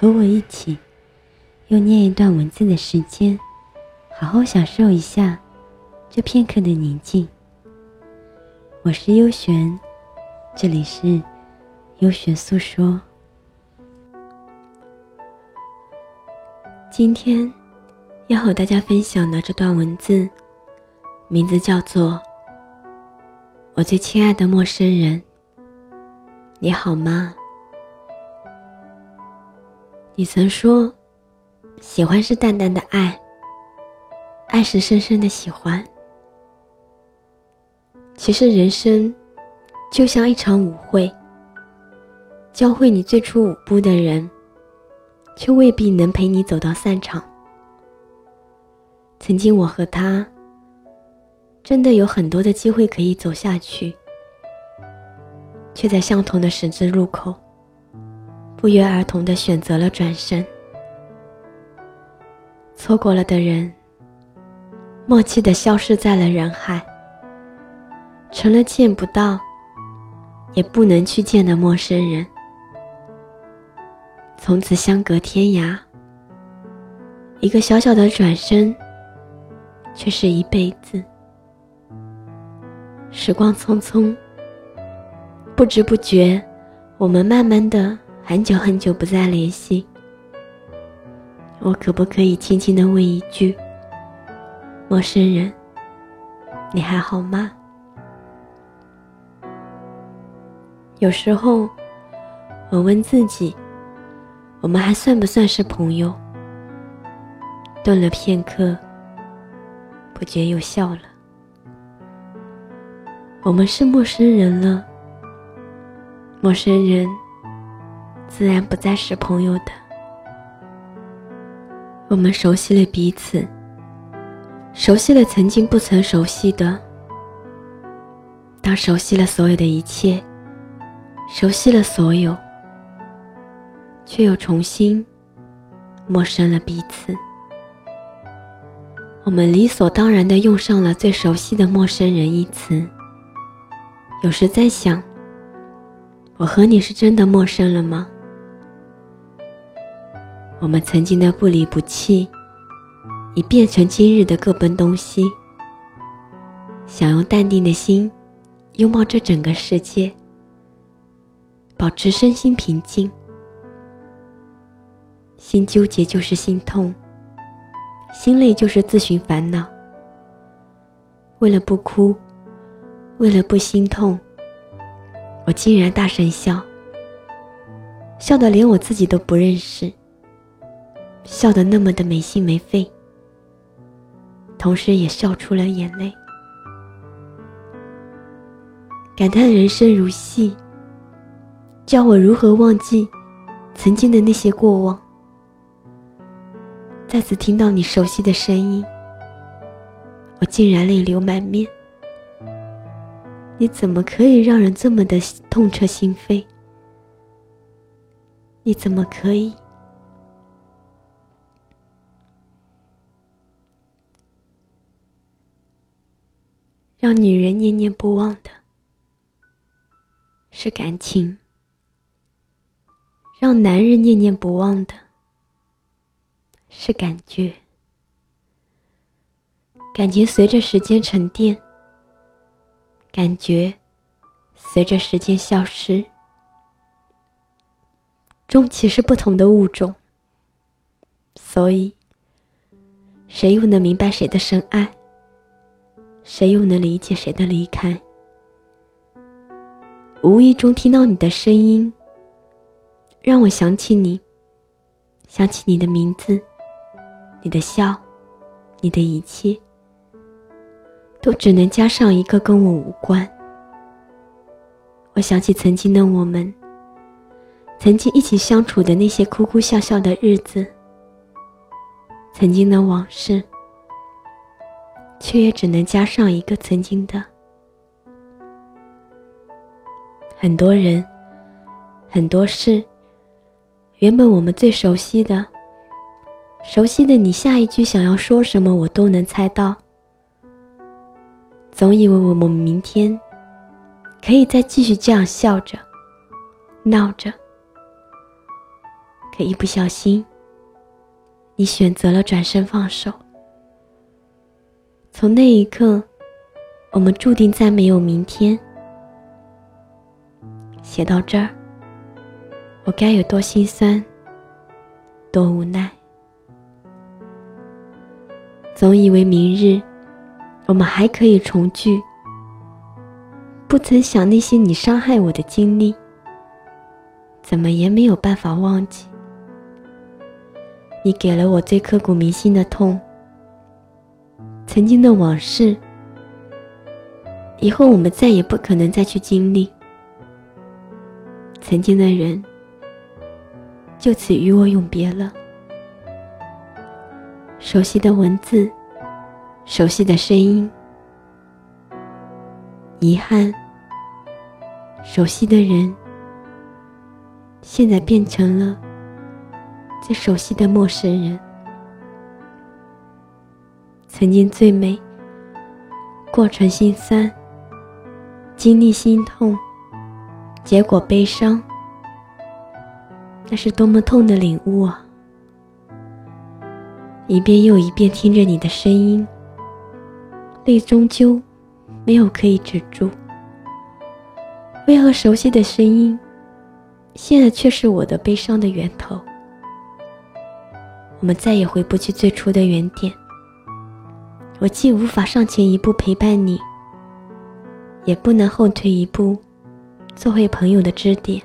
和我一起，用念一段文字的时间，好好享受一下这片刻的宁静。我是优璇，这里是优璇诉说。今天要和大家分享的这段文字，名字叫做《我最亲爱的陌生人》，你好吗？你曾说，喜欢是淡淡的爱，爱是深深的喜欢。其实人生就像一场舞会，教会你最初舞步的人，却未必能陪你走到散场。曾经我和他，真的有很多的机会可以走下去，却在相同的十字路口。不约而同的选择了转身，错过了的人，默契的消失在了人海，成了见不到，也不能去见的陌生人。从此相隔天涯，一个小小的转身，却是一辈子。时光匆匆，不知不觉，我们慢慢的。很久很久不再联系，我可不可以轻轻的问一句：“陌生人，你还好吗？”有时候，我问自己：“我们还算不算是朋友？”顿了片刻，不觉又笑了。我们是陌生人了，陌生人。自然不再是朋友的。我们熟悉了彼此，熟悉了曾经不曾熟悉的。当熟悉了所有的一切，熟悉了所有，却又重新陌生了彼此。我们理所当然的用上了最熟悉的陌生人一词。有时在想，我和你是真的陌生了吗？我们曾经的不离不弃，已变成今日的各奔东西。想用淡定的心拥抱这整个世界，保持身心平静。心纠结就是心痛，心累就是自寻烦恼。为了不哭，为了不心痛，我竟然大声笑，笑得连我自己都不认识。笑得那么的没心没肺，同时也笑出了眼泪，感叹人生如戏。教我如何忘记曾经的那些过往。再次听到你熟悉的声音，我竟然泪流满面。你怎么可以让人这么的痛彻心扉？你怎么可以？让女人念念不忘的是感情，让男人念念不忘的是感觉。感情随着时间沉淀，感觉随着时间消失，终其是不同的物种。所以，谁又能明白谁的深爱？谁又能理解谁的离开？无意中听到你的声音，让我想起你，想起你的名字，你的笑，你的一切，都只能加上一个跟我无关。我想起曾经的我们，曾经一起相处的那些哭哭笑笑的日子，曾经的往事，却也只能加上一个曾经的。很多人，很多事，原本我们最熟悉的，熟悉的你下一句想要说什么，我都能猜到。总以为我们明天可以再继续这样笑着、闹着。可一不小心，你选择了转身放手。从那一刻，我们注定再没有明天。写到这儿，我该有多心酸，多无奈。总以为明日，我们还可以重聚，不曾想那些你伤害我的经历，怎么也没有办法忘记。你给了我最刻骨铭心的痛，曾经的往事，以后我们再也不可能再去经历。曾经的人，就此与我永别了。熟悉的文字，熟悉的声音，遗憾，熟悉的人，现在变成了。最熟悉的陌生人，曾经最美，过程心酸，经历心痛，结果悲伤，那是多么痛的领悟啊！一遍又一遍听着你的声音，泪终究没有可以止住。为何熟悉的声音，现在却是我的悲伤的源头？我们再也回不去最初的原点。我既无法上前一步陪伴你，也不能后退一步，做回朋友的支点。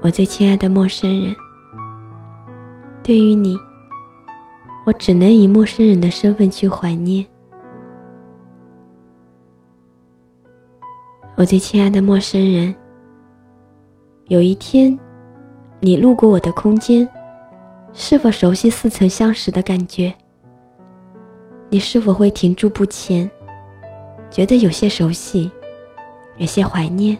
我最亲爱的陌生人，对于你，我只能以陌生人的身份去怀念。我最亲爱的陌生人，有一天，你路过我的空间。是否熟悉似曾相识的感觉？你是否会停住不前，觉得有些熟悉，有些怀念？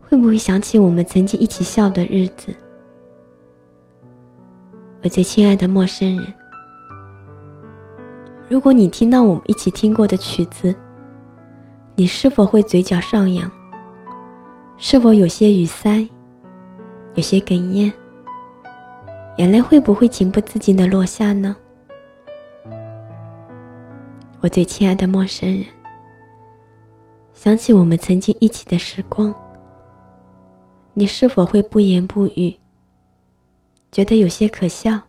会不会想起我们曾经一起笑的日子？我最亲爱的陌生人，如果你听到我们一起听过的曲子，你是否会嘴角上扬？是否有些语塞，有些哽咽？眼泪会不会情不自禁的落下呢？我最亲爱的陌生人，想起我们曾经一起的时光，你是否会不言不语？觉得有些可笑，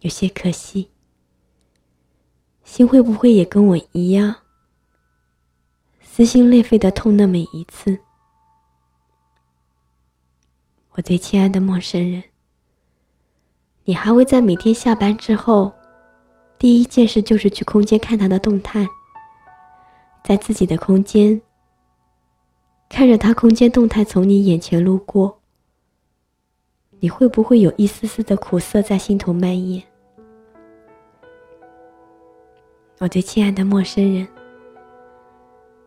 有些可惜，心会不会也跟我一样，撕心裂肺的痛那么一次？我最亲爱的陌生人。你还会在每天下班之后，第一件事就是去空间看他的动态，在自己的空间看着他空间动态从你眼前路过，你会不会有一丝丝的苦涩在心头蔓延？我最亲爱的陌生人，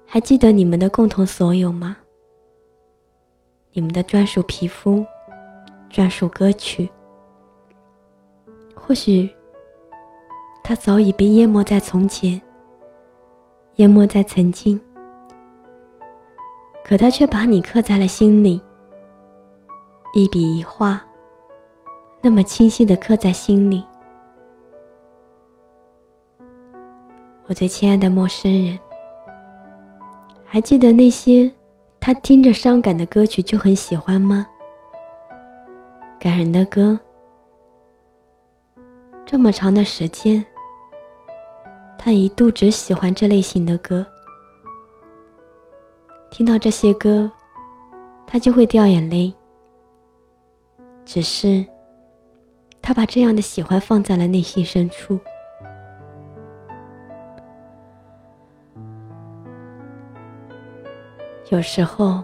还记得你们的共同所有吗？你们的专属皮肤，专属歌曲。或许，他早已被淹没在从前，淹没在曾经，可他却把你刻在了心里，一笔一画，那么清晰的刻在心里。我最亲爱的陌生人，还记得那些他听着伤感的歌曲就很喜欢吗？感人的歌。这么长的时间，他一度只喜欢这类型的歌。听到这些歌，他就会掉眼泪。只是，他把这样的喜欢放在了内心深处。有时候，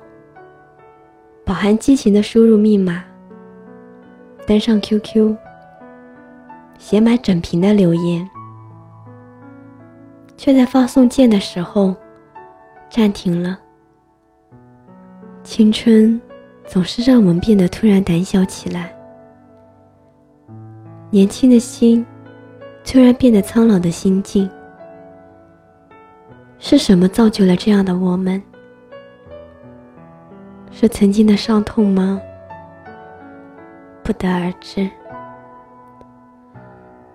饱含激情的输入密码，登上 QQ，写满整屏的留言，却在发送键的时候暂停了。青春总是让我们变得突然胆小起来，年轻的心突然变得苍老的心境。是什么造就了这样的我们？是曾经的伤痛吗？不得而知。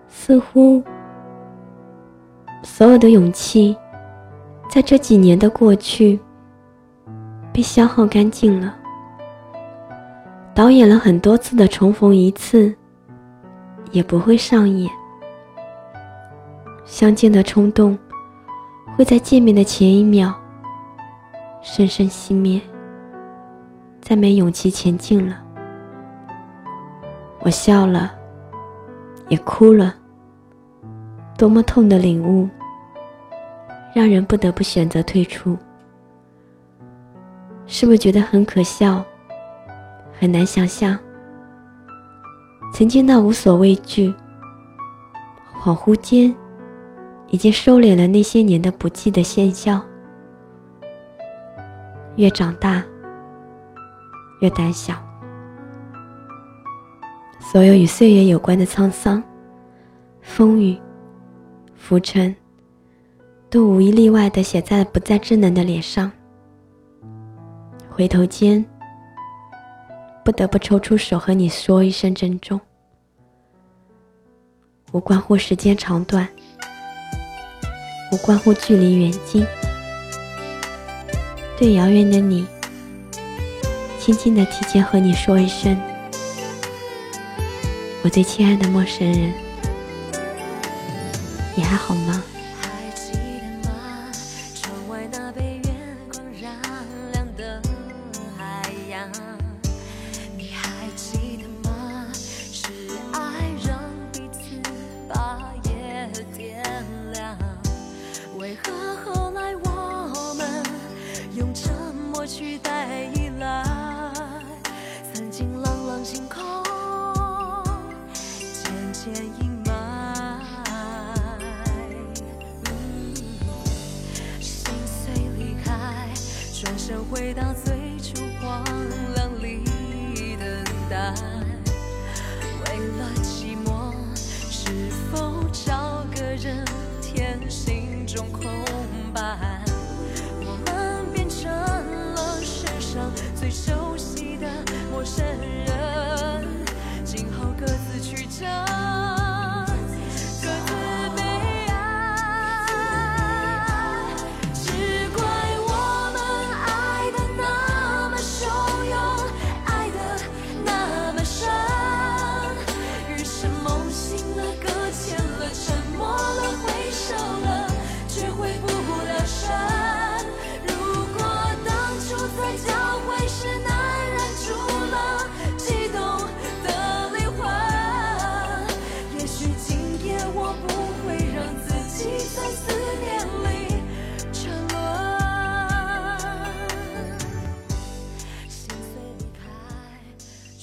似乎所有的勇气，在这几年的过去，被消耗干净了。导演了很多次的重逢一次，也不会上演。相见的冲动。会在见面的前一秒，深深熄灭，再没勇气前进了。我笑了，也哭了。多么痛的领悟，让人不得不选择退出。是不是觉得很可笑？很难想象，曾经那无所畏惧，恍惚间。已经收敛了那些年的不羁的喧嚣。越长大，越胆小。所有与岁月有关的沧桑、风雨、浮沉，都无一例外的写在了不再稚嫩的脸上。回头间，不得不抽出手和你说一声珍重，无关乎时间长短。无关乎距离远近，对遥远的你，轻轻的提前和你说一声，我最亲爱的陌生人，你还好吗？回到最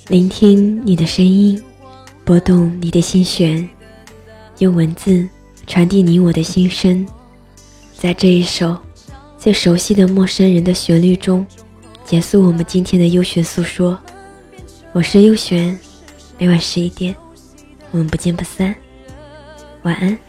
聆听你的声音，拨动你的心弦，用文字传递你我的心声，在这一首最熟悉的陌生人的旋律中，结束我们今天的优璇诉说。我是优璇，每晚十一点，我们不见不散。晚安。